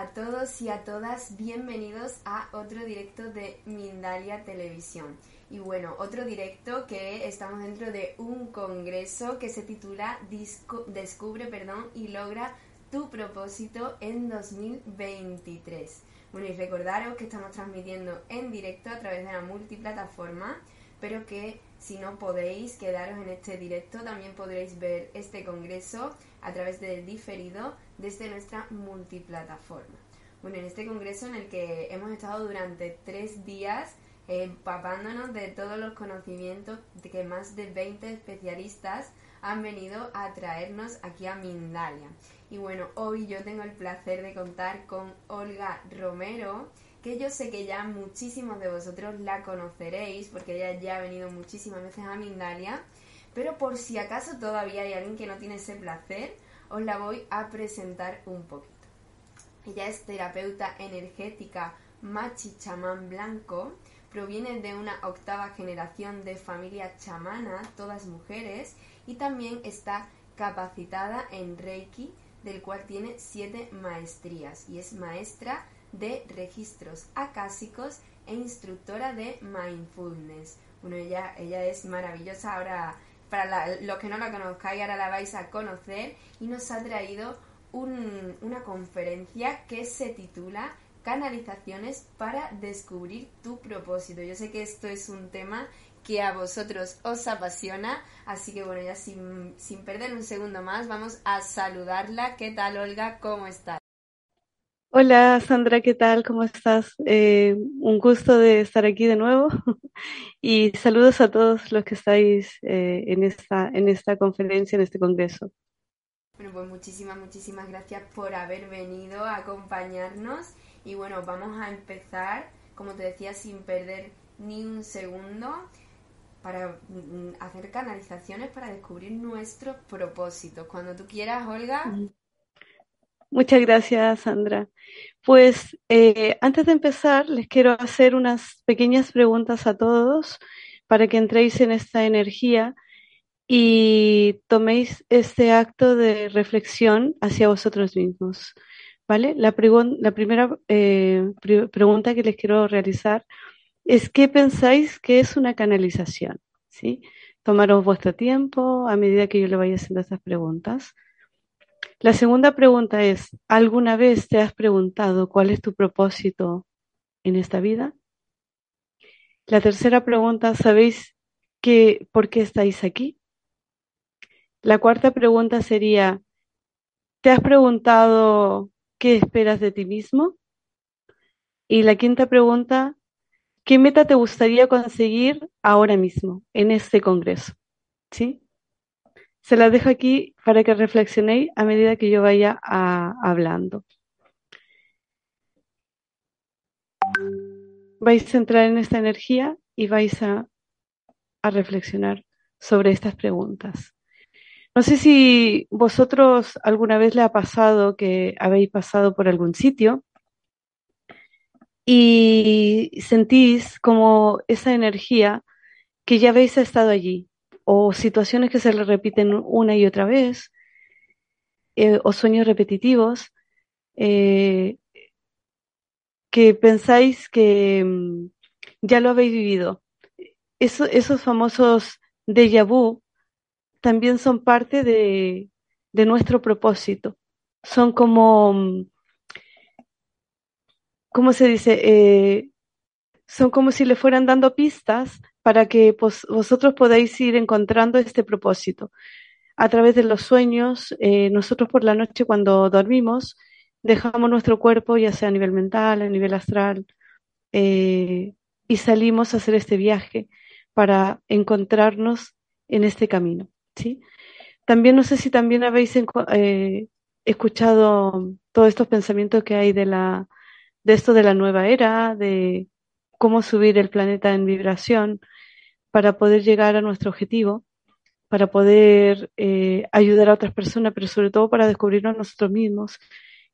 A todos y a todas, bienvenidos a otro directo de Mindalia Televisión. Y bueno, otro directo que estamos dentro de un congreso que se titula Disco- Descubre perdón, y logra tu propósito en 2023. Bueno, y recordaros que estamos transmitiendo en directo a través de la multiplataforma, pero que si no podéis quedaros en este directo, también podréis ver este congreso a través del diferido desde nuestra multiplataforma. Bueno, en este congreso en el que hemos estado durante tres días empapándonos de todos los conocimientos que más de 20 especialistas han venido a traernos aquí a Mindalia. Y bueno, hoy yo tengo el placer de contar con Olga Romero, que yo sé que ya muchísimos de vosotros la conoceréis, porque ella ya ha venido muchísimas veces a Mindalia, pero por si acaso todavía hay alguien que no tiene ese placer, os la voy a presentar un poquito. Ella es terapeuta energética machi chamán blanco, proviene de una octava generación de familia chamana, todas mujeres, y también está capacitada en Reiki, del cual tiene siete maestrías, y es maestra de registros acásicos e instructora de mindfulness. Bueno, ella, ella es maravillosa, ahora para los que no la conozcáis, ahora la vais a conocer, y nos ha traído un- una conferencia que se titula Canalizaciones para descubrir tu propósito. Yo sé que esto es un tema que a vosotros os apasiona, así que bueno, ya sin, sin perder un segundo más, vamos a saludarla. ¿Qué tal, Olga? ¿Cómo estás? Hola Sandra, ¿qué tal? ¿Cómo estás? Eh, un gusto de estar aquí de nuevo y saludos a todos los que estáis eh, en esta, en esta conferencia, en este congreso. Bueno, pues muchísimas, muchísimas gracias por haber venido a acompañarnos. Y bueno, vamos a empezar, como te decía, sin perder ni un segundo para mm, hacer canalizaciones para descubrir nuestros propósitos. Cuando tú quieras, Olga. Muchas gracias, Sandra. Pues eh, antes de empezar, les quiero hacer unas pequeñas preguntas a todos para que entréis en esta energía y toméis este acto de reflexión hacia vosotros mismos. ¿Vale? La, primera eh, pre- pregunta que les quiero realizar es ¿qué pensáis que es una canalización? ¿Sí? Tomaros vuestro tiempo a medida que yo le vaya haciendo estas preguntas. La segunda pregunta es, ¿alguna vez te has preguntado cuál es tu propósito en esta vida? La tercera pregunta, ¿sabéis que, por qué estáis aquí? La cuarta pregunta sería, ¿te has preguntado qué esperas de ti mismo? Y la quinta pregunta, ¿qué meta te gustaría conseguir ahora mismo, en este congreso? ¿Sí? Se las dejo aquí para que reflexionéis a medida que yo vaya a- hablando. Vais a entrar en esta energía y vais a, a reflexionar sobre estas preguntas. No sé si vosotros alguna vez le ha pasado que habéis pasado por algún sitio y sentís como esa energía que ya habéis estado allí, o situaciones que se le repiten una y otra vez, eh, o sueños repetitivos, eh, que pensáis que mm, ya lo habéis vivido. Eso- esos famosos déjà vu también son parte de, de nuestro propósito. Son como, ¿cómo se dice? Eh, son como si le fueran dando pistas para que vosotros podáis ir encontrando este propósito. A través de los sueños, eh, nosotros por la noche cuando dormimos, dejamos nuestro cuerpo, ya sea a nivel mental, a nivel astral, eh, y salimos a hacer este viaje para encontrarnos en este camino. ¿sí? También no sé si también habéis eh, escuchado todos estos pensamientos que hay de, la, de esto de la nueva era, de cómo subir el planeta en vibración para poder llegar a nuestro objetivo, para poder eh, ayudar a otras personas, pero sobre todo para descubrirnos nosotros mismos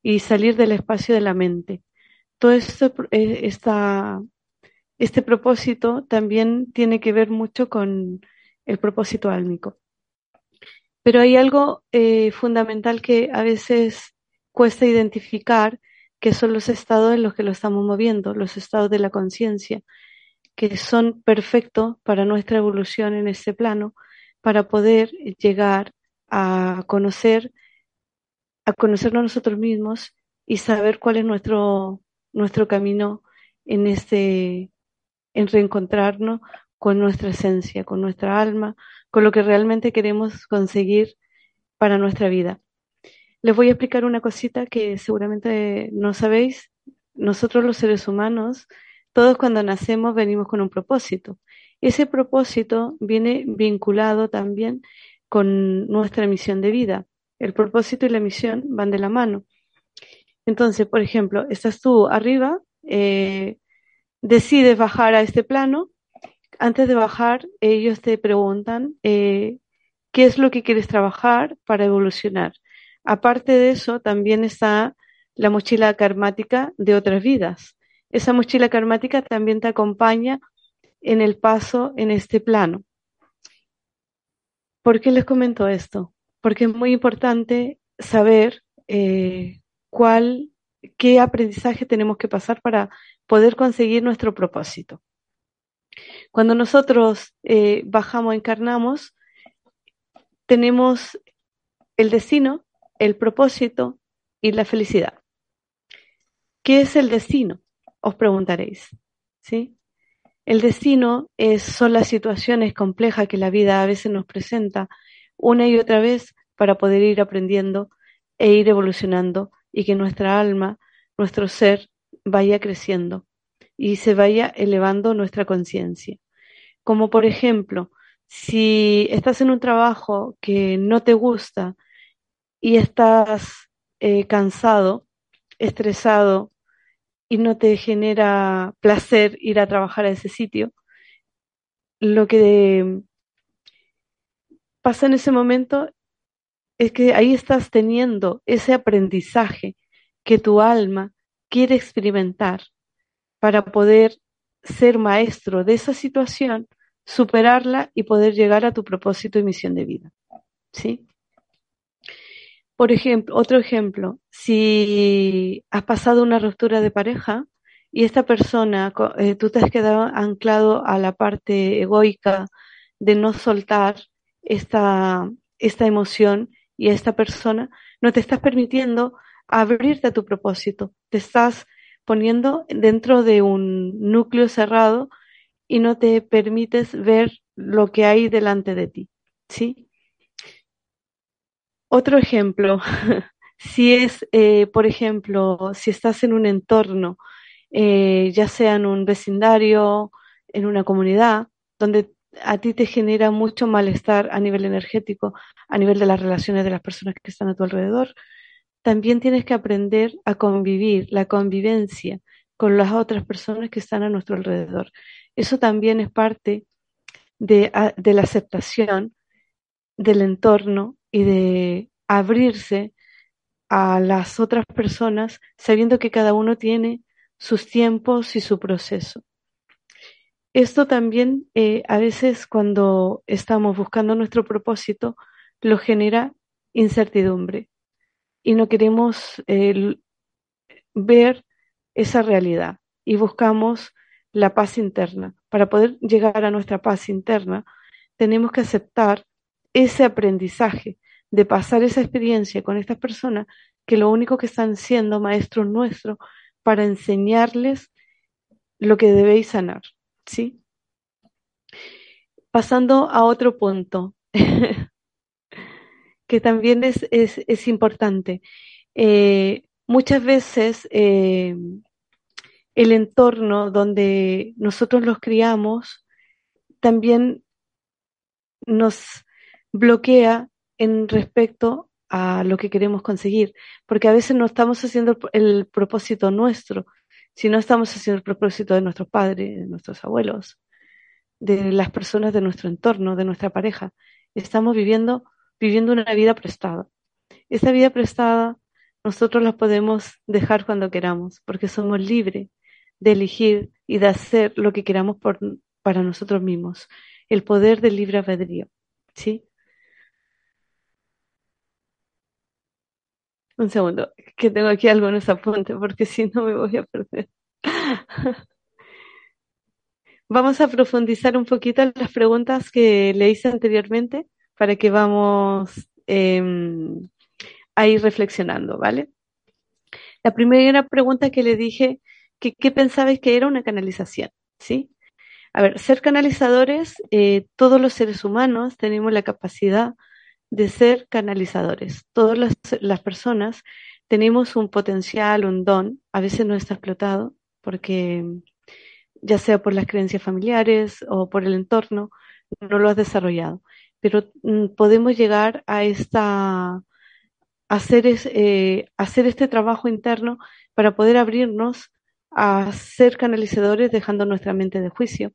y salir del espacio de la mente. Todo esto, eh, esta, este propósito también tiene que ver mucho con el propósito álmico. Pero hay algo eh, fundamental que a veces cuesta identificar, que son los estados en los que lo estamos moviendo, los estados de la conciencia, que son perfectos para nuestra evolución en este plano, para poder llegar a conocer, a conocernos nosotros mismos y saber cuál es nuestro, nuestro camino en este, en reencontrarnos con nuestra esencia, con nuestra alma, con lo que realmente queremos conseguir para nuestra vida. Les voy a explicar una cosita que seguramente no sabéis. Nosotros los seres humanos, todos cuando nacemos venimos con un propósito. Ese propósito viene vinculado también con nuestra misión de vida. El propósito y la misión van de la mano. Entonces, por ejemplo, estás tú arriba, eh, decides bajar a este plano, antes de bajar, ellos te preguntan eh, qué es lo que quieres trabajar para evolucionar. Aparte de eso, también está la mochila karmática de otras vidas. Esa mochila karmática también te acompaña en el paso en este plano. ¿Por qué les comento esto? Porque es muy importante saber eh, cuál, qué aprendizaje tenemos que pasar para poder conseguir nuestro propósito. Cuando nosotros eh, bajamos, encarnamos, tenemos el destino, el propósito y la felicidad. ¿Qué es el destino? Os preguntaréis. ¿sí? El destino es, son las situaciones complejas que la vida a veces nos presenta una y otra vez para poder ir aprendiendo e ir evolucionando y que nuestra alma, nuestro ser, vaya creciendo y se vaya elevando nuestra conciencia. Como por ejemplo, si estás en un trabajo que no te gusta y estás eh, cansado, estresado y no te genera placer ir a trabajar a ese sitio, lo que pasa en ese momento es que ahí estás teniendo ese aprendizaje que tu alma quiere experimentar para poder ser maestro de esa situación, superarla y poder llegar a tu propósito y misión de vida. ¿Sí? Por ejemplo, otro ejemplo, si has pasado una ruptura de pareja y esta persona, eh, tú te has quedado anclado a la parte egoica de no soltar esta, esta emoción y a esta persona, no te estás permitiendo abrirte a tu propósito, te estás poniendo dentro de un núcleo cerrado y no te permites ver lo que hay delante de ti, ¿sí? Otro ejemplo, si es, eh, por ejemplo, si estás en un entorno, eh, ya sea en un vecindario, en una comunidad, donde a ti te genera mucho malestar a nivel energético, a nivel de las relaciones de las personas que están a tu alrededor, también tienes que aprender a convivir, la convivencia con las otras personas que están a nuestro alrededor. Eso también es parte de, la aceptación del entorno y de abrirse a las otras personas sabiendo que cada uno tiene sus tiempos y su proceso. Esto también eh, a veces cuando estamos buscando nuestro propósito lo genera incertidumbre y no queremos ver esa realidad y buscamos la paz interna. Para poder llegar a nuestra paz interna, tenemos que aceptar ese aprendizaje, de pasar esa experiencia con estas personas, que lo único que están siendo maestros nuestros para enseñarles lo que debéis sanar, ¿sí? Pasando a otro punto, que también es, es, importante. Eh, muchas veces eh, el entorno donde nosotros los criamos también nos bloquea en respecto a lo que queremos conseguir, porque a veces no estamos haciendo el propósito nuestro, sino estamos haciendo el propósito de nuestros padres, de nuestros abuelos, de las personas de nuestro entorno, de nuestra pareja. Estamos viviendo, viviendo una vida prestada. Esa vida prestada nosotros la podemos dejar cuando queramos, porque somos libres de elegir y de hacer lo que queramos por, para nosotros mismos. El poder del libre albedrío. ¿Sí? Un segundo, que tengo aquí algunos apuntes porque si no me voy a perder. Vamos a profundizar un poquito en las preguntas que le hice anteriormente para que vamos em, a ir reflexionando, ¿vale? La primera pregunta que le dije, ¿qué pensabais que era una canalización? ¿Sí? A ver, ser canalizadores, eh, todos los seres humanos tenemos la capacidad de ser canalizadores. Todas las, personas tenemos un potencial, un don, a veces no está explotado porque ya sea por las creencias familiares o por el entorno, no lo has desarrollado. Pero mm, podemos llegar a esta hacer, eh, hacer este trabajo interno para poder abrirnos a ser canalizadores dejando nuestra mente de juicio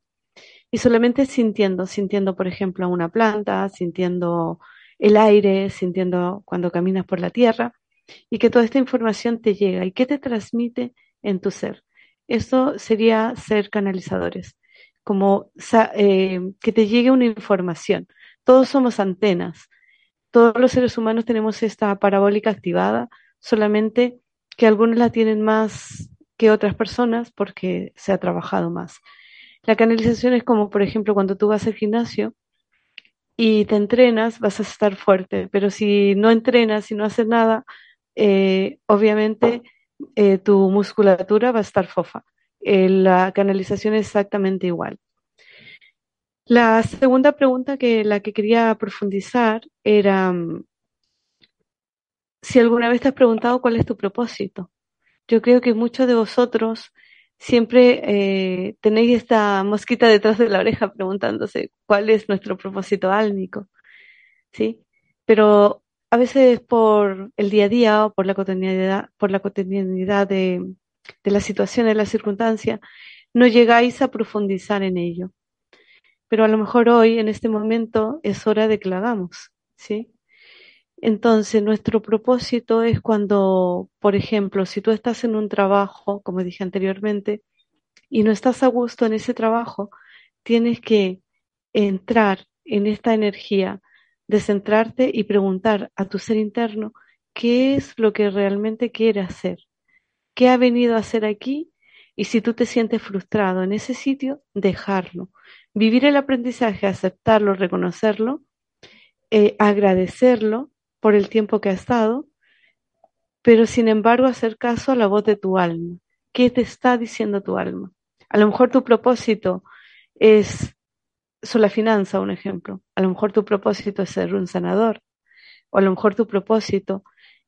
y solamente sintiendo, sintiendo por ejemplo una planta, sintiendo el aire, sintiendo cuando caminas por la tierra y que toda esta información te llega y que te transmite en tu ser. Eso sería ser canalizadores, como eh, que te llegue una información. Todos somos antenas, todos los seres humanos tenemos esta parabólica activada, solamente que algunos la tienen más que otras personas porque se ha trabajado más. La canalización es como, por ejemplo, cuando tú vas al gimnasio y te entrenas, vas a estar fuerte, pero si no entrenas y no haces nada, eh, obviamente eh, tu musculatura va a estar fofa. Eh, la canalización es exactamente igual. La segunda pregunta que la que quería profundizar era mm, si alguna vez te has preguntado cuál es tu propósito. Yo creo que muchos de vosotros siempre eh, tenéis esta mosquita detrás de la oreja preguntándose cuál es nuestro propósito álmico, ¿sí? Pero a veces por el día a día o por la cotidianidad, por la cotidianidad de, de la situación, de la circunstancia, no llegáis a profundizar en ello. Pero a lo mejor hoy, en este momento, es hora de que lo hagamos, ¿sí? Entonces, nuestro propósito es cuando, por ejemplo, si tú estás en un trabajo, como dije anteriormente, y no estás a gusto en ese trabajo, tienes que entrar en esta energía de centrarte y preguntar a tu ser interno qué es lo que realmente quiere hacer, qué ha venido a hacer aquí y si tú te sientes frustrado en ese sitio, dejarlo. Vivir el aprendizaje, aceptarlo, reconocerlo, eh, agradecerlo por el tiempo que ha estado, pero sin embargo hacer caso a la voz de tu alma. ¿Qué te está diciendo tu alma? A lo mejor tu propósito es la finanza, un ejemplo. A lo mejor tu propósito es ser un sanador. O a lo mejor tu propósito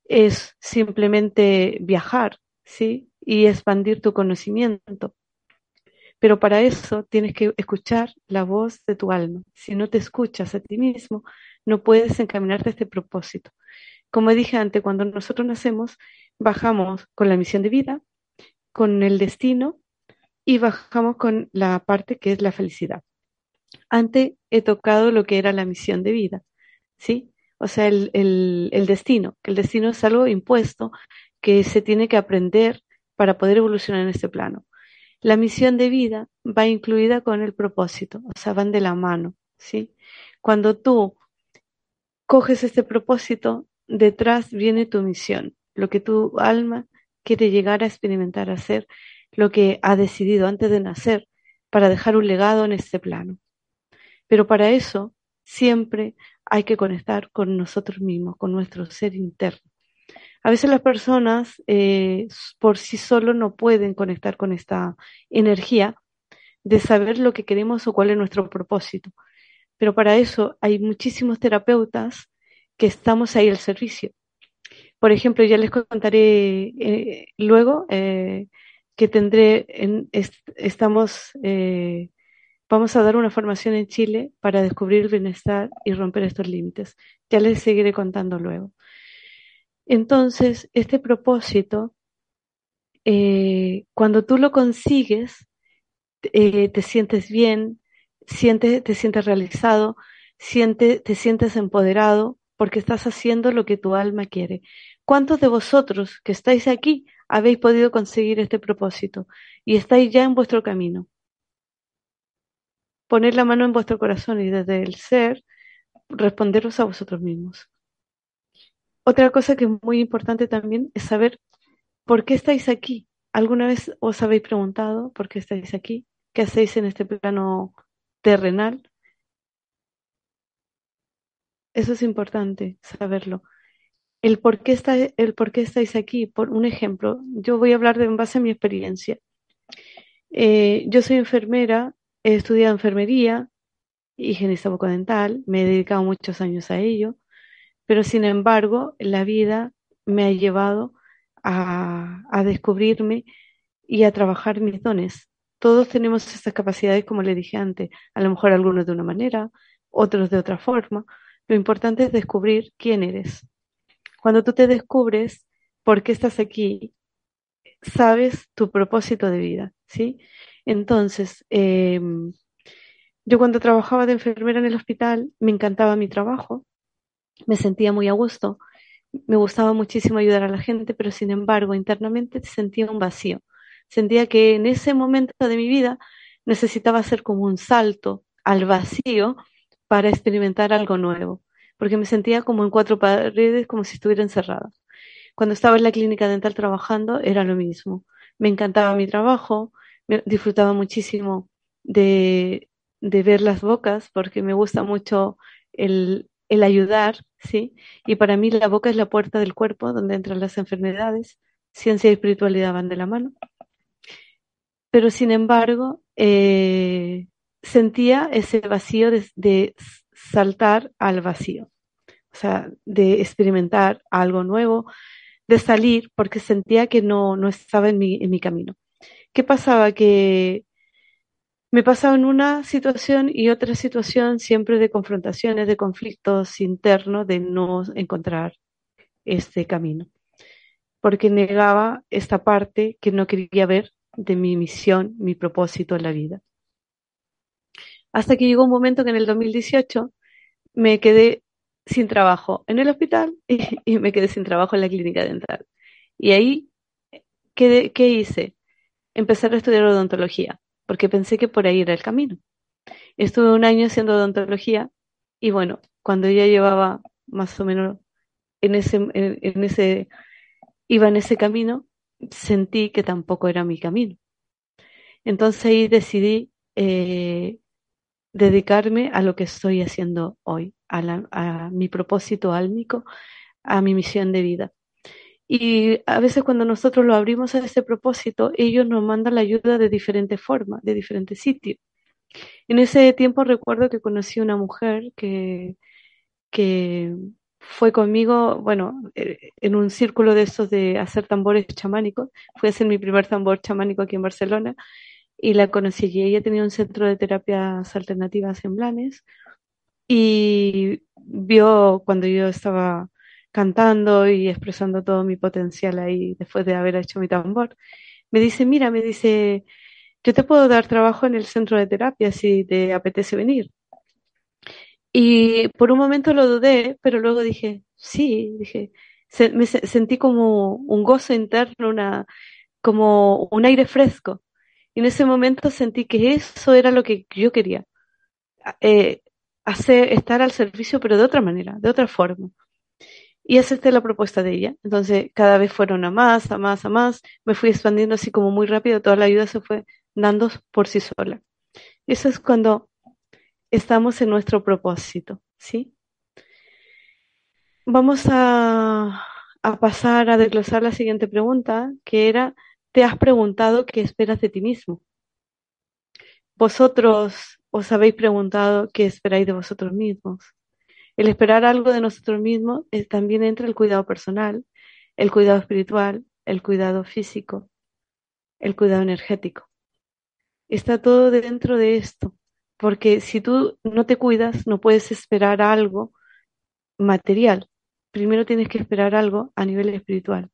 es simplemente viajar, ¿sí? Y expandir tu conocimiento. Pero para eso tienes que escuchar la voz de tu alma. Si no te escuchas a ti mismo, no puedes encaminarte a este propósito. Como dije antes, cuando nosotros nacemos, bajamos con la misión de vida, con el destino y bajamos con la parte que es la felicidad. Antes he tocado lo que era la misión de vida, ¿sí? O sea, el, el destino, que el destino es algo impuesto que se tiene que aprender para poder evolucionar en este plano. La misión de vida va incluida con el propósito, o sea, van de la mano, ¿sí? Cuando tú coges este propósito, detrás viene tu misión, lo que tu alma quiere llegar a experimentar, a hacer, lo que ha decidido antes de nacer para dejar un legado en este plano. Pero para eso siempre hay que conectar con nosotros mismos, con nuestro ser interno. A veces las personas eh, por sí solo no pueden conectar con esta energía de saber lo que queremos o cuál es nuestro propósito. Pero para eso hay muchísimos terapeutas que estamos ahí al servicio. Por ejemplo, ya les contaré eh, luego eh, que tendré, en, estamos, eh, vamos a dar una formación en Chile para descubrir el bienestar y romper estos límites. Ya les seguiré contando luego. Entonces, este propósito, cuando tú lo consigues, te sientes bien, te sientes realizado, siente, te sientes empoderado porque estás haciendo lo que tu alma quiere. ¿Cuántos de vosotros que estáis aquí habéis podido conseguir este propósito y estáis ya en vuestro camino? Poner la mano en vuestro corazón y desde el ser responderos a vosotros mismos. Otra cosa que es muy importante también es saber por qué estáis aquí. ¿Alguna vez os habéis preguntado por qué estáis aquí? ¿Qué hacéis en este plano terrenal. Eso es importante saberlo. El por qué, está, el por qué estáis aquí, por un ejemplo, yo voy a hablar de en base a mi experiencia. Eh, yo soy enfermera, he estudiado enfermería, higienista bucodental, me he dedicado muchos años a ello, pero sin embargo la vida me ha llevado a, a descubrirme y a trabajar mis dones. Todos tenemos estas capacidades, como le dije antes, a lo mejor algunos de una manera, otros de otra forma. Lo importante es descubrir quién eres. Cuando tú te descubres por qué estás aquí, sabes tu propósito de vida, ¿sí? Entonces, em, yo cuando trabajaba de enfermera en el hospital, me encantaba mi trabajo, me sentía muy a gusto, me gustaba muchísimo ayudar a la gente, pero sin embargo, internamente sentía un vacío Sentía que en ese momento de mi vida necesitaba hacer como un salto al vacío para experimentar algo nuevo, porque me sentía como en cuatro paredes, como si estuviera encerrada. Cuando estaba en la clínica dental trabajando era lo mismo. Me encantaba mi trabajo, disfrutaba muchísimo de, de ver las bocas, porque me gusta mucho el, el ayudar, ¿sí? Y para mí la boca es la puerta del cuerpo donde entran las enfermedades. Ciencia y espiritualidad van de la mano pero sin embargo eh, sentía ese vacío de, saltar al vacío, o sea, de experimentar algo nuevo, de salir porque sentía que no, no estaba en mi, en mi camino. ¿Qué pasaba? Que me pasaba en una situación y otra situación siempre de confrontaciones, de conflictos internos, de no encontrar este camino, porque negaba esta parte que no quería ver de mi misión, mi propósito en la vida. Hasta que llegó un momento que en el 2018 me quedé sin trabajo en el hospital y, me quedé sin trabajo en la clínica dental. Y ahí, ¿qué, ¿qué hice? Empezar a estudiar odontología, porque pensé que por ahí era el camino. Estuve un año haciendo odontología y bueno, cuando ya llevaba más o menos en ese, en ese, iba en ese camino, sentí que tampoco era mi camino. Entonces ahí decidí eh, dedicarme a lo que estoy haciendo hoy, a, mi propósito álmico, a mi misión de vida. Y a veces cuando nosotros lo abrimos a ese propósito, ellos nos mandan la ayuda de diferentes formas, de diferentes sitios. En ese tiempo recuerdo que conocí una mujer que, que fue conmigo, bueno, eh, en un círculo de estos de hacer tambores chamánicos. Fui a hacer mi primer tambor chamánico aquí en Barcelona y la conocí y ella tenía un centro de terapias alternativas en Blanes y vio cuando yo estaba cantando y expresando todo mi potencial ahí después de haber hecho mi tambor. Me dice, mira, me dice, yo te puedo dar trabajo en el centro de terapia si te apetece venir. Y por un momento lo dudé, pero luego dije, sí, dije, me sentí como un gozo interno, una, como un aire fresco. Y en ese momento sentí que eso era lo que yo quería. Eh, hacer, estar al servicio, pero de otra manera, de otra forma. Y es la propuesta de ella. Entonces, cada vez fueron a más, a más, a más. Me fui expandiendo así como muy rápido. Toda la ayuda se fue dando por sí sola. Eso es cuando estamos en nuestro propósito, ¿sí? vamos a, a pasar a desglosar la siguiente pregunta, que era, ¿te has preguntado qué esperas de ti mismo? ¿Vosotros os habéis preguntado qué esperáis de vosotros mismos? El esperar algo de nosotros mismos es, también entra el cuidado personal, el cuidado espiritual, el cuidado físico, el cuidado energético. Está todo dentro de esto, porque si tú no te cuidas, no puedes esperar algo material. Primero tienes que esperar algo a nivel espiritual,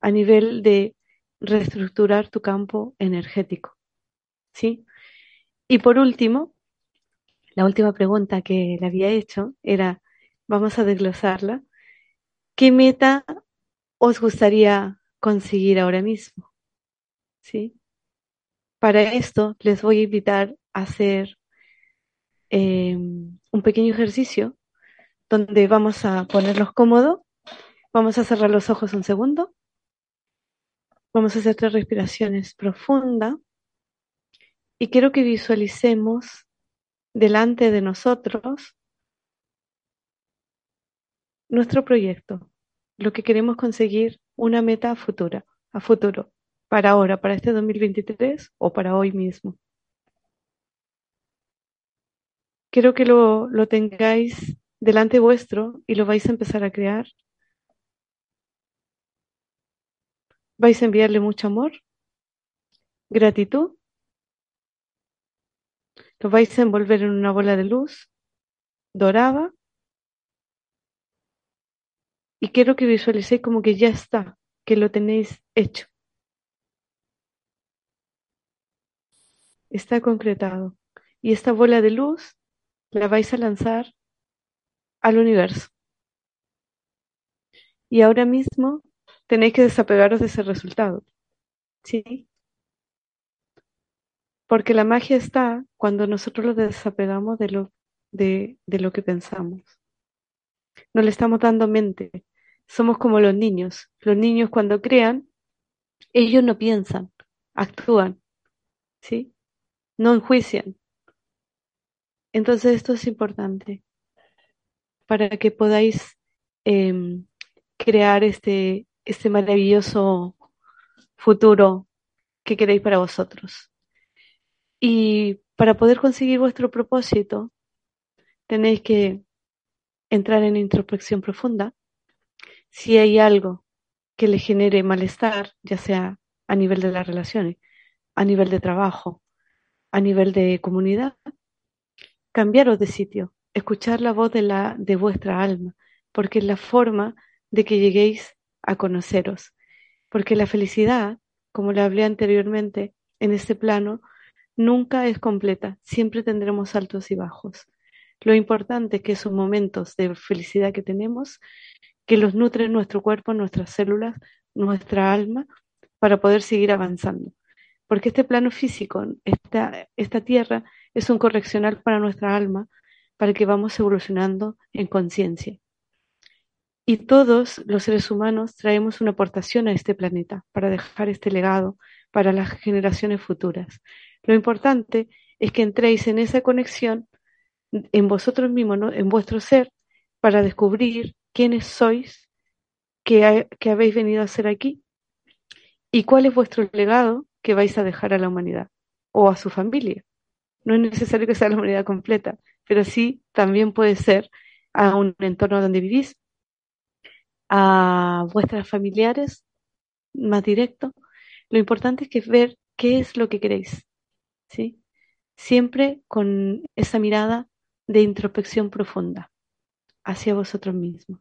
a nivel de reestructurar tu campo energético. ¿Sí? Y por último, la última pregunta que le había hecho era, vamos a desglosarla, ¿qué meta os gustaría conseguir ahora mismo? ¿Sí? Para esto les voy a invitar hacer eh, un pequeño ejercicio donde vamos a ponerlos cómodos, vamos a cerrar los ojos un segundo, vamos a hacer tres respiraciones profundas y quiero que visualicemos delante de nosotros nuestro proyecto, lo que queremos conseguir, una meta futura, a futuro, para ahora, para este 2023 o para hoy mismo. Quiero que lo, lo tengáis delante vuestro y lo vais a empezar a crear. Vais a enviarle mucho amor, gratitud lo vais a envolver en una bola de luz dorada y quiero que visualicéis como que ya está, que lo tenéis hecho. Está concretado. Y esta bola de luz la vais a lanzar al universo. Y ahora mismo tenéis que desapegaros de ese resultado. ¿Sí? Porque la magia está cuando nosotros lo desapegamos de lo, de, de lo que pensamos. No le estamos dando mente. Somos como los niños. Los niños cuando crean, ellos no piensan, actúan, ¿sí? No enjuician. Entonces esto es importante para que podáis eh, crear este, este maravilloso futuro que queréis para vosotros. Y para poder conseguir vuestro propósito, tenéis que entrar en introspección profunda. Si hay algo que le genere malestar, ya sea a nivel de las relaciones, a nivel de trabajo, a nivel de comunidad, cambiaros de sitio, escuchar la voz de, la, de vuestra alma, porque es la forma de que lleguéis a conoceros. Porque la felicidad, como le hablé anteriormente, en este plano, nunca es completa, siempre tendremos altos y bajos. Lo importante es que esos momentos de felicidad que tenemos, que los nutren nuestro cuerpo, nuestras células, nuestra alma, para poder seguir avanzando. Porque este plano físico, esta, esta tierra, es un correccional para nuestra alma, para que vamos evolucionando en conciencia. Y todos los seres humanos traemos una aportación a este planeta para dejar este legado para las generaciones futuras. Lo importante es que entréis en esa conexión en vosotros mismos, en vuestro ser, para descubrir quiénes sois, qué, habéis venido a hacer aquí y cuál es vuestro legado que vais a dejar a la humanidad o a su familia. No es necesario que sea la humanidad completa, pero sí también puede ser a un entorno donde vivís, a vuestras familiares más directo. Lo importante es que ver qué es lo que queréis ¿sí? Siempre con esa mirada de introspección profunda hacia vosotros mismos.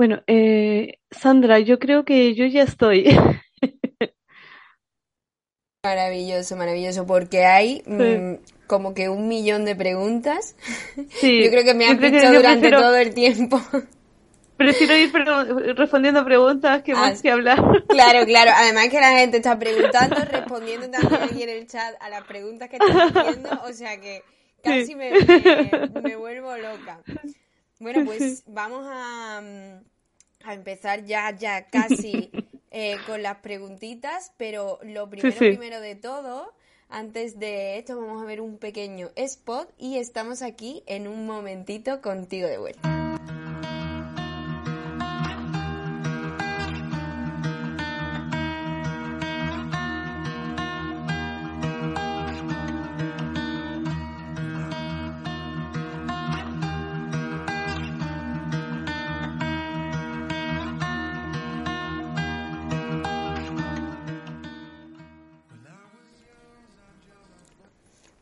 Bueno, eh, Sandra, yo creo que yo ya estoy. Maravilloso, maravilloso, porque hay mm, como que un millón de preguntas. Sí, yo creo que me han dicho durante todo el tiempo. Prefiero ir respondiendo preguntas que más que hablar. Claro, claro. Además que la gente está preguntando, respondiendo también aquí en el chat a las preguntas que están haciendo, o sea que casi me, me, vuelvo loca. Bueno, pues vamos a, a empezar ya, ya casi eh, con las preguntitas, pero lo primero, primero de todo, antes de esto vamos a ver un pequeño spot y estamos aquí en un momentito contigo de vuelta.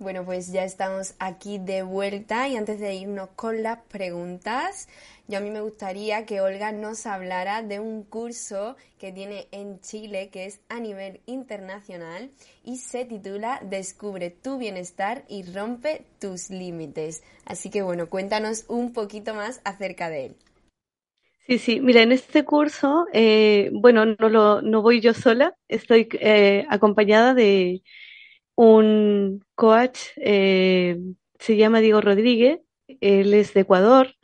Bueno, pues ya estamos aquí de vuelta y antes de irnos con las preguntas, yo a mí me gustaría que Olga nos hablara de un curso que tiene en Chile que es a nivel internacional y se titula Descubre tu bienestar y rompe tus límites. Así que bueno, cuéntanos un poquito más acerca de él. Sí, sí, mira, en este curso, eh, bueno, no, lo, no voy yo sola, estoy eh, acompañada de un coach, eh, se llama Diego Rodríguez, él es de Ecuador,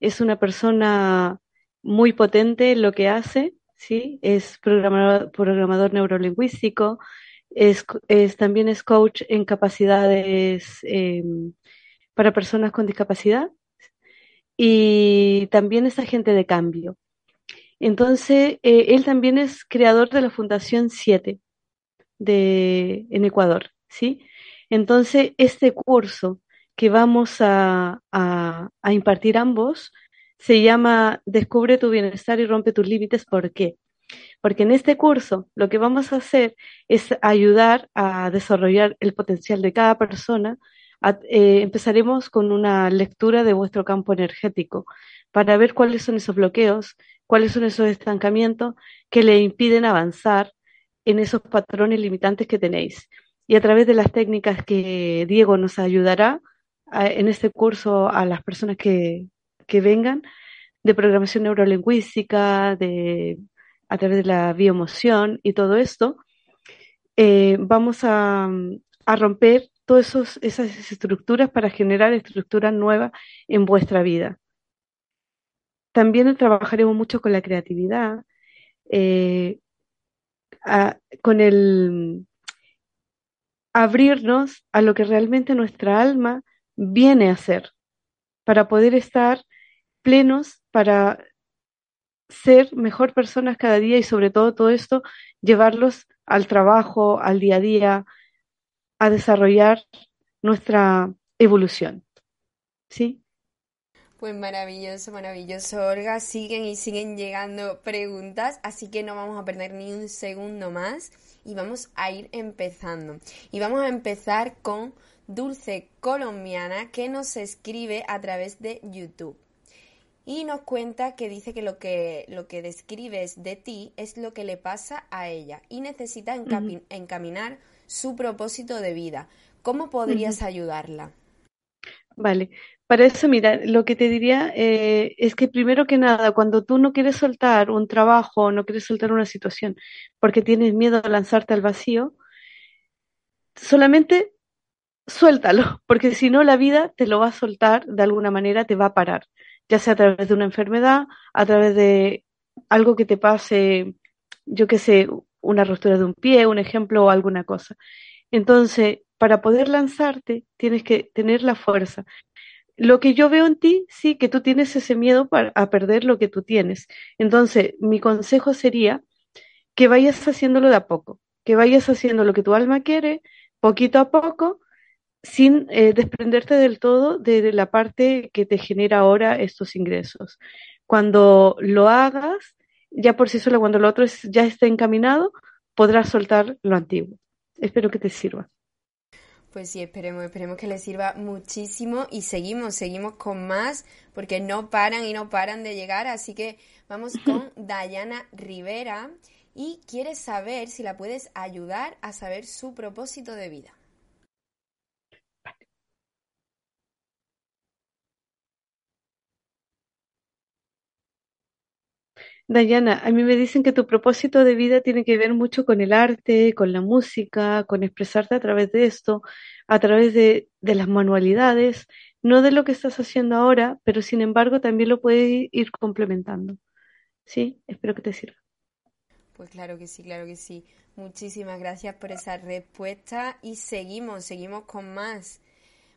es una persona muy potente en lo que hace, ¿sí? es programador, programador neurolingüístico, es, también es coach en capacidades em, para personas con discapacidad y también es agente de cambio. Entonces, eh, él también es creador de la Fundación 7, de, en Ecuador, ¿sí? Entonces, este curso que vamos a, a, impartir ambos se llama Descubre tu bienestar y rompe tus límites. ¿Por qué? Porque en este curso lo que vamos a hacer es ayudar a desarrollar el potencial de cada persona. Eh, empezaremos con una lectura de vuestro campo energético para ver cuáles son esos bloqueos, cuáles son esos estancamientos que le impiden avanzar en esos patrones limitantes que tenéis. Y a través de las técnicas que Diego nos ayudará en este curso a las personas que, vengan, de programación neurolingüística, de, a través de la bioemoción y todo esto, eh, vamos a, a romper todas esas estructuras para generar estructuras nuevas en vuestra vida. También trabajaremos mucho con la creatividad, eh, con el abrirnos a lo que realmente nuestra alma viene a ser, para poder estar plenos, para ser mejor personas cada día y sobre todo todo esto, llevarlos al trabajo, al día a día, a desarrollar nuestra evolución. ¿Sí? Pues maravilloso, maravilloso, Olga. Siguen y siguen llegando preguntas, así que no vamos a perder ni un segundo más y vamos a ir empezando. Y vamos a empezar con Dulce Colombiana que nos escribe a través de YouTube. Y nos cuenta que dice que lo que, lo que describes de ti es lo que le pasa a ella y necesita encaminar su propósito de vida. ¿Cómo podrías ayudarla? Vale, para eso, mira, lo que te diría eh, es que primero que nada, cuando tú no quieres soltar un trabajo, no quieres soltar una situación porque tienes miedo a lanzarte al vacío, solamente suéltalo, porque si no la vida te lo va a soltar de alguna manera, te va a parar, ya sea a través de una enfermedad, a través de algo que te pase, yo qué sé, una ruptura de un pie, un ejemplo o alguna cosa. Entonces, para poder lanzarte, tienes que tener la fuerza lo que yo veo en ti, sí, que tú tienes ese miedo para, a perder lo que tú tienes. Entonces, mi consejo sería que vayas haciéndolo de a poco, que vayas haciendo lo que tu alma quiere, poquito a poco, sin eh, desprenderte del todo de la parte que te genera ahora estos ingresos. Cuando lo hagas, ya por sí solo, cuando lo otro ya esté encaminado, podrás soltar lo antiguo. Espero que te sirva. Pues sí, esperemos, esperemos que les sirva muchísimo y seguimos, seguimos con más porque no paran y no paran de llegar, así que vamos con Dayana Rivera y quiere saber si la puedes ayudar a saber su propósito de vida. Dayana, a mí me dicen que tu propósito de vida tiene que ver mucho con el arte, con la música, con expresarte a través de esto, a través de, las manualidades, no de lo que estás haciendo ahora, pero sin embargo también lo puedes ir complementando. ¿Sí? Espero que te sirva. Pues claro que sí, claro que sí. Muchísimas gracias por esa respuesta y seguimos, seguimos con más.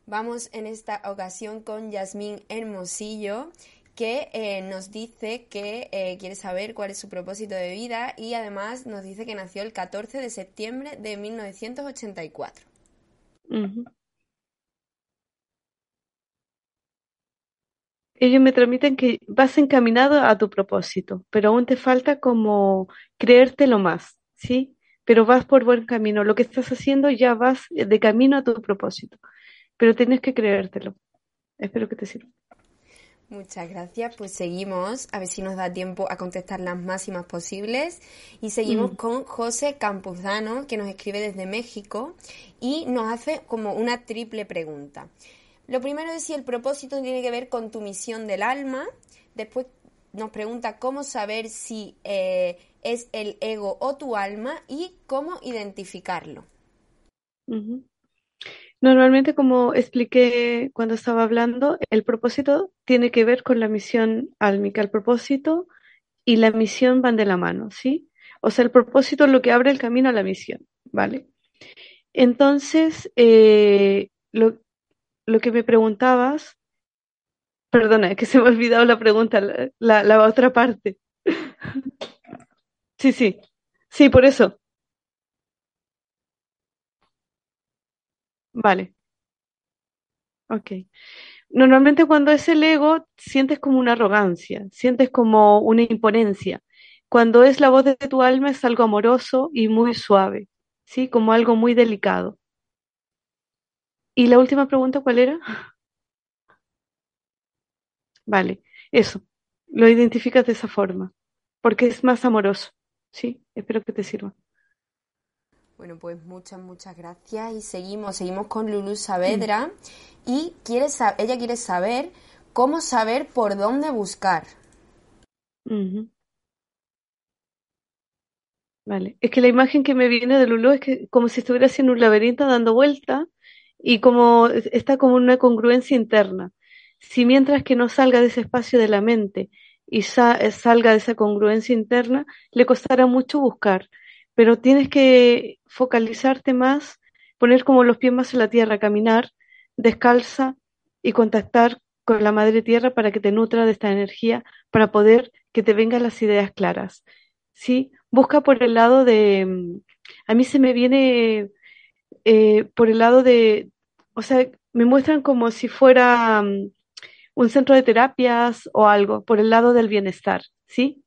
Vamos en esta ocasión con Yasmín Hermosillo, que eh, nos dice que eh, quiere saber cuál es su propósito de vida y además nos dice que nació el 14 de septiembre de 1984. Ellos me transmiten que vas encaminado a tu propósito, pero aún te falta como creértelo más, ¿sí? Pero vas por buen camino. Lo que estás haciendo ya vas de camino a tu propósito, pero tienes que creértelo. Espero que te sirva. Muchas gracias. Pues seguimos, a ver si nos da tiempo a contestar las máximas posibles. Y seguimos mm. con José Campuzano, que nos escribe desde México y nos hace como una triple pregunta. Lo primero es si el propósito tiene que ver con tu misión del alma. Después nos pregunta cómo saber si eh, es el ego o tu alma y cómo identificarlo. Normalmente, como expliqué cuando estaba hablando, el propósito tiene que ver con la misión álmica. El propósito y la misión van de la mano, ¿sí? O sea, el propósito es lo que abre el camino a la misión, ¿vale? Entonces, eh, lo, lo que me preguntabas, perdona, que se me ha olvidado la pregunta, la, la, otra parte. Sí, sí, sí, por eso. Vale, ok. Normalmente cuando es el ego, sientes como una arrogancia, sientes como una imponencia. Cuando es la voz de tu alma, es algo amoroso y muy suave, ¿sí? Como algo muy delicado. ¿Y la última pregunta cuál era? Vale, eso. Lo identificas de esa forma, porque es más amoroso. Sí, espero que te sirva. Bueno, pues muchas, muchas gracias. Y seguimos, seguimos con Lulu Saavedra. Y quiere ella quiere saber cómo saber por dónde buscar. Vale, es que la imagen que me viene de Lulu es que como si estuviera haciendo un laberinto dando vuelta y como está como una congruencia interna. Si mientras que no salga de ese espacio de la mente y salga de esa congruencia interna, le costará mucho buscar, pero tienes que focalizarte más, poner como los pies más en la tierra, caminar descalza y contactar con la madre tierra para que te nutra de esta energía, para poder que te vengan las ideas claras. ¿Sí? Busca por el lado de, a mí se me viene eh, por el lado de, o sea, me muestran como si fuera mm, un centro de terapias o algo, por el lado del bienestar, ¿sí?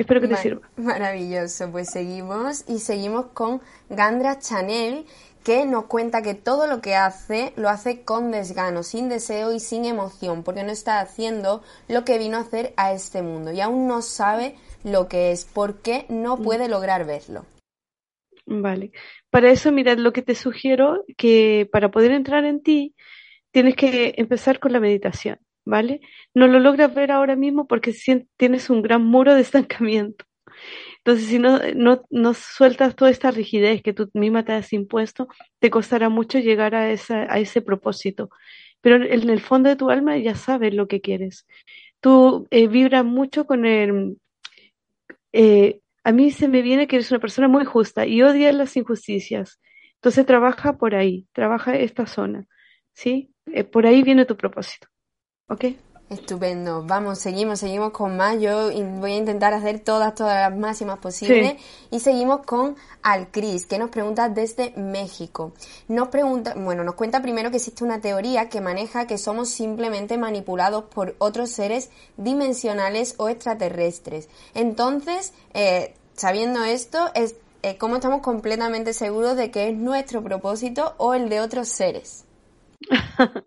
Espero que te sirva. Maravilloso, pues seguimos y seguimos con Gandra Chanel, que nos cuenta que todo lo que hace lo hace con desgano, sin deseo y sin emoción, porque no está haciendo lo que vino a hacer a este mundo y aún no sabe lo que es, porque no mm. puede lograr verlo. Vale. Para eso, mirad, lo que te sugiero que para poder entrar en ti, tienes que empezar con la meditación, ¿vale? No lo logras ver ahora mismo porque tienes un gran muro de estancamiento. Entonces, si no, no, no sueltas toda esta rigidez que tú misma te has impuesto, te costará mucho llegar a, esa, a ese propósito. Pero en el fondo de tu alma ya sabes lo que quieres. Tú eh, vibras mucho con el, eh, a mí se me viene que eres una persona muy justa y odias las injusticias. Entonces trabaja por ahí, trabaja esta zona, ¿sí? Eh, por ahí viene tu propósito, ¿ok? Estupendo. Vamos, seguimos, seguimos con más. Yo voy a intentar hacer todas, todas las máximas posibles. Y seguimos con Alcris, que nos pregunta desde México. Nos pregunta, bueno, nos cuenta primero que existe una teoría que maneja que somos simplemente manipulados por otros seres dimensionales o extraterrestres. Entonces, eh, sabiendo esto, es eh, cómo estamos completamente seguros de que es nuestro propósito o el de otros seres.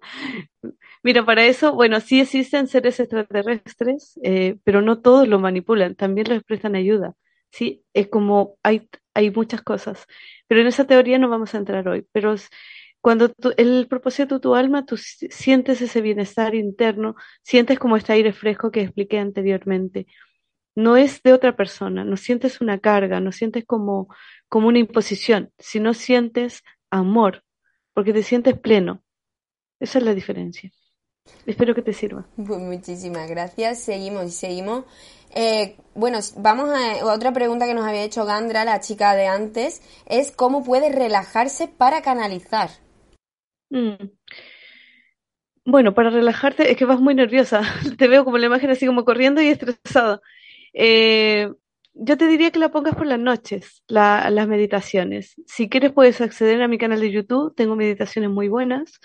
Mira, para eso, bueno, sí existen seres extraterrestres, eh, pero no todos lo manipulan, también les prestan ayuda. Sí, es como hay, hay muchas cosas, pero en esa teoría no vamos a entrar hoy. Pero cuando el propósito de tu alma, tú sientes ese bienestar interno, sientes como este aire fresco que expliqué anteriormente. No es de otra persona, no sientes una carga, no sientes como, como una imposición, sino sientes amor, porque te sientes pleno. Esa es la diferencia. Espero que te sirva. Pues muchísimas gracias. Seguimos y seguimos Eh, bueno, vamos a otra pregunta que nos había hecho Gandra, la chica de antes, es cómo puede relajarse para canalizar. Mm. Bueno, para relajarte es que vas muy nerviosa. Te veo como la imagen así como corriendo y estresada. Eh, yo te diría que la pongas por las noches, las meditaciones. Si quieres puedes acceder a mi canal de YouTube, tengo meditaciones muy buenas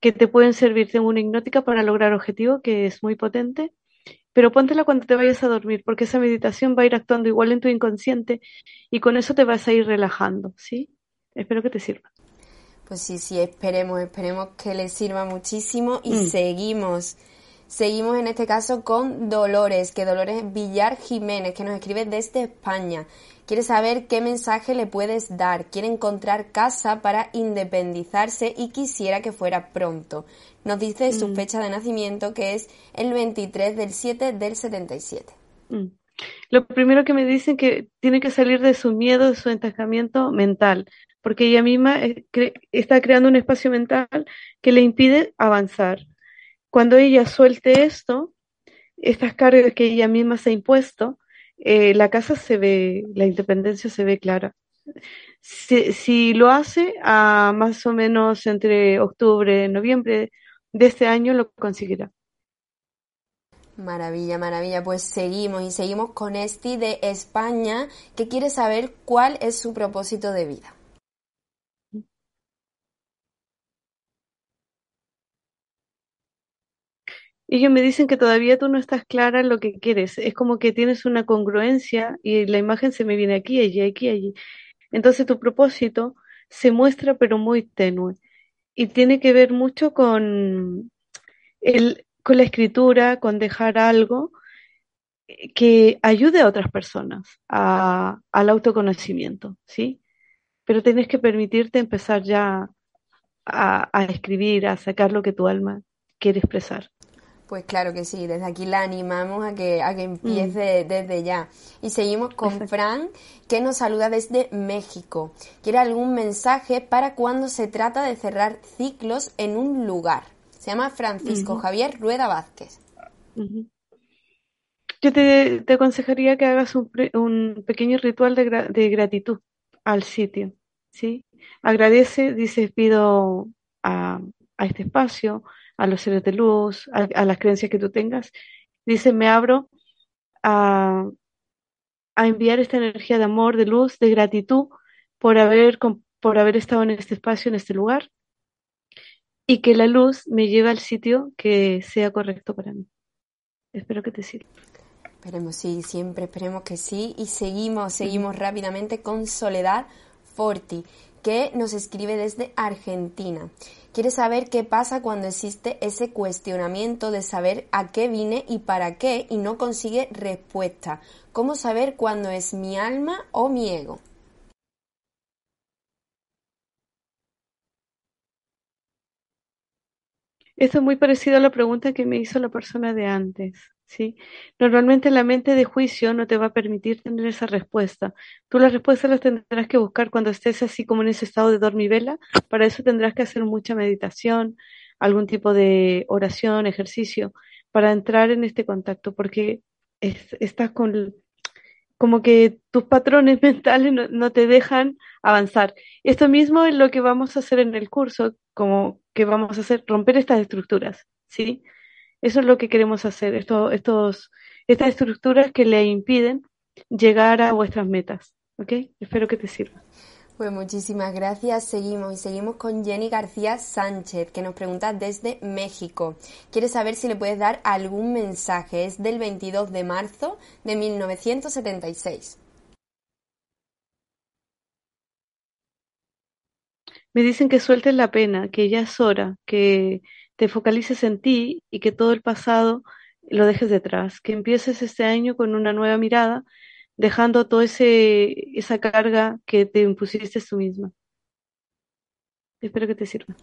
que te pueden servir. Tengo una hipnótica para lograr objetivo que es muy potente, pero póntela cuando te vayas a dormir, porque esa meditación va a ir actuando igual en tu inconsciente y con eso te vas a ir relajando, ¿sí? Espero que te sirva. Pues sí, sí, esperemos, esperemos que les sirva muchísimo y mm. seguimos. Seguimos en este caso con Dolores, que Dolores Villar Jiménez, que nos escribe desde España. Quiere saber qué mensaje le puedes dar. Quiere encontrar casa para independizarse y quisiera que fuera pronto. Nos dice su mm. fecha de nacimiento que es el 23 del 7 del 77. Mm. Lo primero que me dicen que tiene que salir de su miedo, de su entancamiento mental, porque ella misma eh, está creando un espacio mental que le impide avanzar. Cuando ella suelte esto, estas cargas que ella misma se ha impuesto, eh, la casa se ve, la independencia se ve clara. Si, lo hace a más o menos entre octubre noviembre de este año, lo conseguirá. Maravilla, maravilla. Pues seguimos y seguimos con Esti de España, que quiere saber cuál es su propósito de vida. Ellos me dicen que todavía tú no estás clara en lo que quieres. Es como que tienes una congruencia y la imagen se me viene aquí, allí, aquí, allí. Entonces tu propósito se muestra pero muy tenue. Y tiene que ver mucho con, el, con la escritura, con dejar algo que ayude a otras personas a, al autoconocimiento, ¿sí? Pero tienes que permitirte empezar ya a escribir, a sacar lo que tu alma quiere expresar. Pues claro que sí, desde aquí la animamos a que, a que empiece mm. desde ya. Y seguimos con Fran, que nos saluda desde México. Quiere algún mensaje para cuando se trata de cerrar ciclos en un lugar. Se llama Francisco Javier Rueda Vázquez. Yo te, aconsejaría que hagas un, pequeño ritual de, gratitud al sitio. ¿sí? Agradece, dices, pido a, a este espacio, a los seres de luz, a, las creencias que tú tengas. Dice, me abro a, enviar esta energía de amor, de luz, de gratitud por haber, por haber estado en este espacio, en este lugar, y que la luz me lleve al sitio que sea correcto para mí. Espero que te sirva. Esperemos, sí, siempre esperemos que sí. Y seguimos, seguimos rápidamente con Soledad Forti, que nos escribe desde Argentina. Quiere saber qué pasa cuando existe ese cuestionamiento de saber a qué vine y para qué y no consigue respuesta. ¿Cómo saber cuándo es mi alma o mi ego? Esto es muy parecido a la pregunta que me hizo la persona de antes. ¿Sí? Normalmente la mente de juicio no te va a permitir tener esa respuesta. Tú las respuestas las tendrás que buscar cuando estés así como en ese estado de dormivela. Para eso tendrás que hacer mucha meditación, algún tipo de oración, ejercicio, para entrar en este contacto, porque estás con como que tus patrones mentales no, te dejan avanzar. Esto mismo es lo que vamos a hacer en el curso, como que vamos a hacer, romper estas estructuras, ¿sí? Eso es lo que queremos hacer, estos, estos, estas estructuras que le impiden llegar a vuestras metas. ¿Ok? Espero que te sirva. Pues muchísimas gracias. Seguimos y seguimos con Jenny García Sánchez, que nos pregunta desde México. Quiere saber si le puedes dar algún mensaje. Es del 22 de marzo de 1976. Me dicen que sueltes la pena, que ya es hora, que te focalices en ti y que todo el pasado lo dejes detrás, que empieces este año con una nueva mirada, dejando toda esa carga que te impusiste tú misma. Espero que te sirva.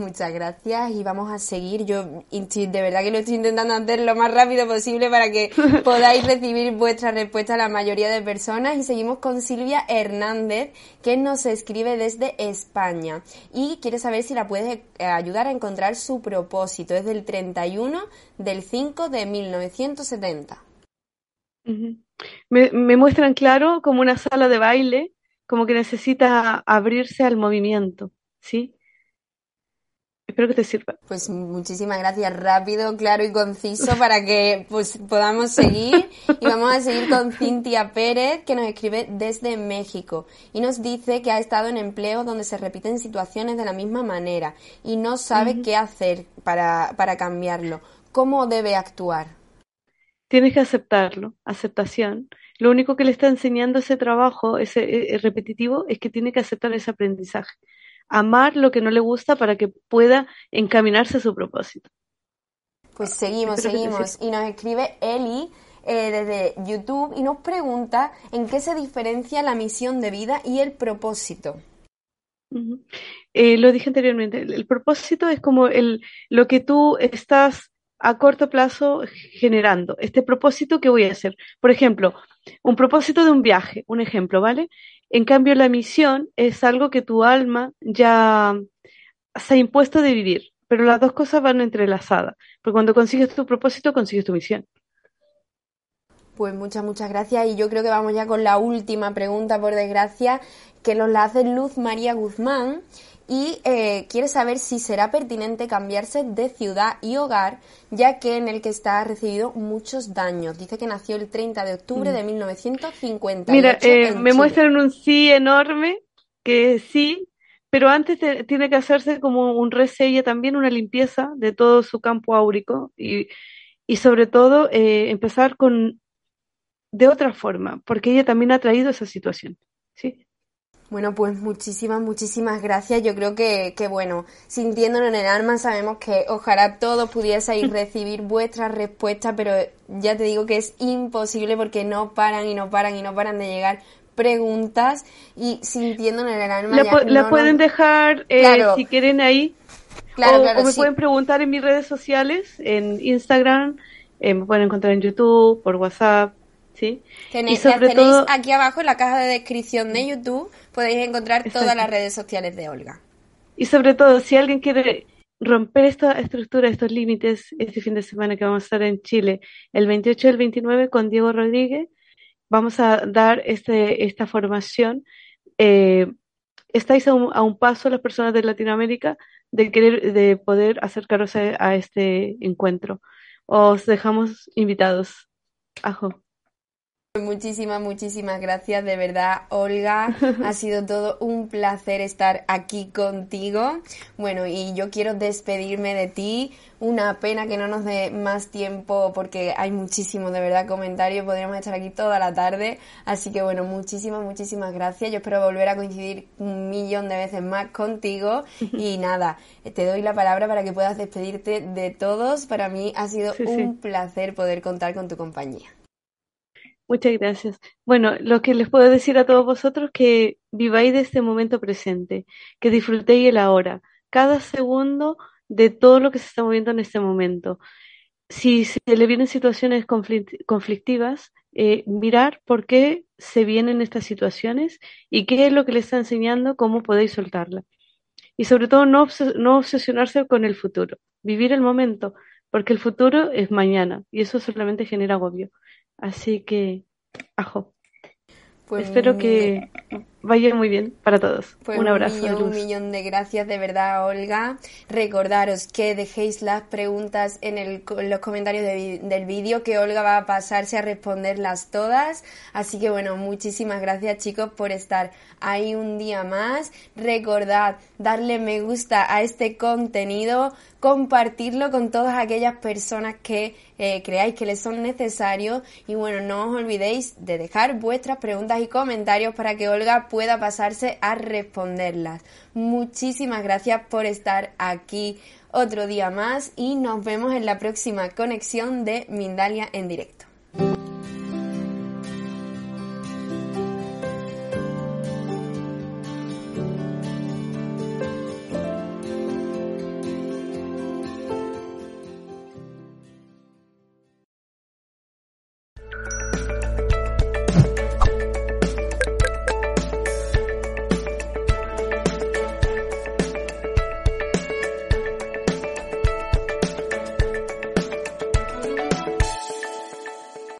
Muchas gracias y vamos a seguir. Yo de verdad que lo estoy intentando hacer lo más rápido posible para que podáis recibir vuestra respuesta a la mayoría de personas. Y seguimos con Silvia Hernández, que nos escribe desde España y quiere saber si la puedes eh, ayudar a encontrar su propósito. Es del 31 del 5 de 1970. me, me muestran claro como una sala de baile, como que necesita abrirse al movimiento, ¿sí? Espero que te sirva. Pues muchísimas gracias, rápido, claro y conciso para que pues podamos seguir. Y vamos a seguir con Cintia Pérez, que nos escribe desde México y nos dice que ha estado en empleo donde se repiten situaciones de la misma manera y no sabe qué hacer para, para cambiarlo. ¿Cómo debe actuar? Tienes que aceptarlo, aceptación. Lo único que le está enseñando ese trabajo, ese, e, e, repetitivo, es que tiene que aceptar ese aprendizaje amar lo que no le gusta para que pueda encaminarse a su propósito. Pues seguimos, seguimos. Y nos escribe Eli eh, desde YouTube y nos pregunta en qué se diferencia la misión de vida y el propósito. Eh, lo dije anteriormente, el, propósito es como el, lo que tú estás a corto plazo generando. Este propósito que voy a hacer. Por ejemplo, un propósito de un viaje, un ejemplo, ¿vale? En cambio, la misión es algo que tu alma ya se ha impuesto de vivir, pero las dos cosas van entrelazadas, porque cuando consigues tu propósito, consigues tu misión. Pues muchas, muchas gracias. Y yo creo que vamos ya con la última pregunta, por desgracia, que nos la hace Luz María Guzmán y eh, quiere saber si será pertinente cambiarse de ciudad y hogar, ya que en el que está ha recibido muchos daños. Dice que nació el 30 de octubre mm. de 1950. Mira, eh, me muestran un sí enorme, que sí, pero antes tiene que hacerse como un resello también, una limpieza de todo su campo áurico y, y sobre todo eh, empezar con de otra forma, porque ella también ha traído esa situación. ¿sí? Bueno, pues muchísimas, muchísimas gracias. Yo creo que, que, bueno, sintiéndonos en el alma, sabemos que ojalá todos pudieseis recibir vuestras respuestas, pero ya te digo que es imposible porque no paran y no paran y no paran de llegar preguntas y sintiéndonos en el alma. La, pueden dejar eh, si quieren ahí. Claro, o, me pueden preguntar en mis redes sociales, en Instagram, eh, me pueden encontrar en YouTube, por WhatsApp, ¿sí? Tenéis, y sobre todo... aquí abajo en la caja de descripción de YouTube podéis encontrar todas las redes sociales de Olga. Y sobre todo, si alguien quiere romper esta estructura, estos límites, este fin de semana que vamos a estar en Chile, el 28 y el 29 con Diego Rodríguez, vamos a dar este, esta formación. Eh, estáis a un, a un, paso las personas de Latinoamérica de querer, de poder acercaros a, a este encuentro. Os dejamos invitados. Ajo. Muchísimas, muchísimas gracias, de verdad, Olga. Ha sido todo un placer estar aquí contigo. Bueno, y yo quiero despedirme de ti. Una pena que no nos dé más tiempo porque hay muchísimos, de verdad, comentarios. Podríamos estar aquí toda la tarde. Así que, bueno, muchísimas, muchísimas gracias. Yo espero volver a coincidir un millón de veces más contigo. Y nada, te doy la palabra para que puedas despedirte de todos. Para mí ha sido un placer poder contar con tu compañía. Muchas gracias. Bueno, lo que les puedo decir a todos vosotros que viváis de este momento presente, que disfrutéis el ahora, cada segundo de todo lo que se está moviendo en este momento. Si se le vienen situaciones conflictivas, eh, mirar por qué se vienen estas situaciones y qué es lo que le está enseñando, cómo podéis soltarla. Y sobre todo no, no obsesionarse con el futuro, vivir el momento, porque el futuro es mañana y eso solamente genera agobio. Así que, ajo. Pues Espero que vaya muy bien para todos. Pues un abrazo. Un millón, un millón de gracias de verdad, Olga. Recordaros que dejéis las preguntas en, el, los comentarios del vídeo, que Olga va a pasarse a responderlas todas. Así que bueno, muchísimas gracias chicos por estar ahí un día más. Recordad darle me gusta a este contenido, compartirlo con todas aquellas personas que eh, creáis que les son necesarios y bueno, no os olvidéis de dejar vuestras preguntas y comentarios para que Olga pueda pasarse a responderlas. Muchísimas gracias por estar aquí otro día más y nos vemos en la próxima conexión de Mindalia en directo.